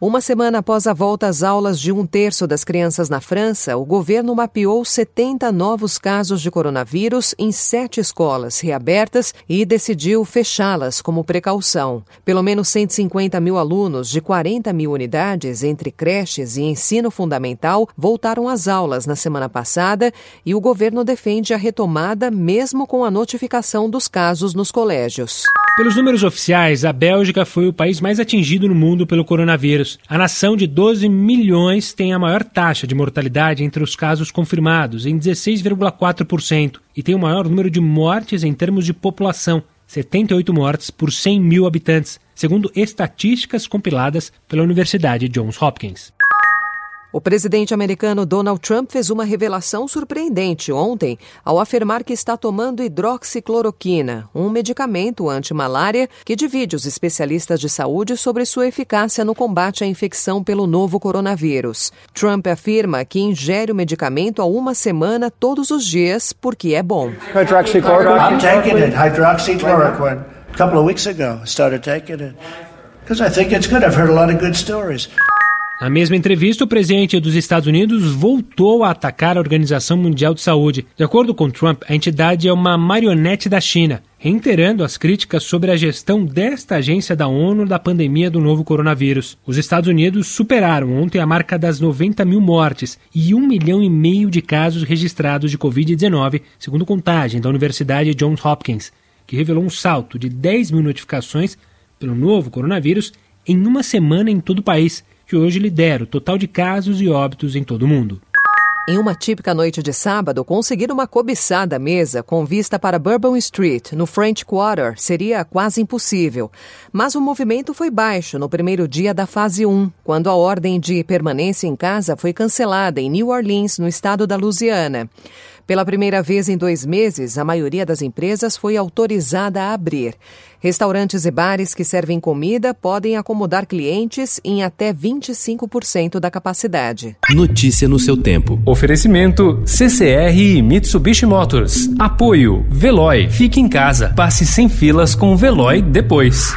Uma semana após a volta às aulas de um terço das crianças na França, o governo mapeou 70 novos casos de coronavírus em sete escolas reabertas e decidiu fechá-las como precaução. Pelo menos 150 mil alunos de 40 mil unidades, entre creches e ensino fundamental, voltaram às aulas na semana passada e o governo defende a retomada mesmo com a notificação dos casos nos colégios. Pelos números oficiais, a Bélgica foi o país mais atingido no mundo pelo coronavírus. A nação de 12 milhões tem a maior taxa de mortalidade entre os casos confirmados, em 16,4%, e tem o maior número de mortes em termos de população, 78 mortes por 100 mil habitantes, segundo estatísticas compiladas pela Universidade Johns Hopkins. O presidente americano Donald Trump fez uma revelação surpreendente ontem ao afirmar que está tomando hidroxicloroquina, um medicamento anti-malária que divide os especialistas de saúde sobre sua eficácia no combate à infecção pelo novo coronavírus. Trump afirma que ingere o medicamento há uma semana todos os dias porque é bom. I'm taking it, hydroxychloroquine. A couple of weeks ago, I started taking it because I think it's good. I've heard a lot of good stories. Na mesma entrevista, o presidente dos Estados Unidos voltou a atacar a Organização Mundial de Saúde. De acordo com Trump, a entidade é uma marionete da China, reiterando as críticas sobre a gestão desta agência da ONU da pandemia do novo coronavírus. Os Estados Unidos superaram ontem a marca das 90 mil mortes e um milhão e meio de casos registrados de Covid-19, segundo contagem da Universidade Johns Hopkins, que revelou um salto de 10 mil notificações pelo novo coronavírus em uma semana em todo o país que hoje lidera o total de casos e óbitos em todo o mundo. Em uma típica noite de sábado, conseguir uma cobiçada mesa com vista para Bourbon Street, no French Quarter, seria quase impossível. Mas o movimento foi baixo no primeiro dia da fase 1, quando a ordem de permanência em casa foi cancelada em New Orleans, no estado da Louisiana. Pela primeira vez em dois meses, a maioria das empresas foi autorizada a abrir. Restaurantes e bares que servem comida podem acomodar clientes em até 25% da capacidade. Notícia no seu tempo. Oferecimento CCR e Mitsubishi Motors. Apoio Veloy. Fique em casa. Passe sem filas com o Veloy depois.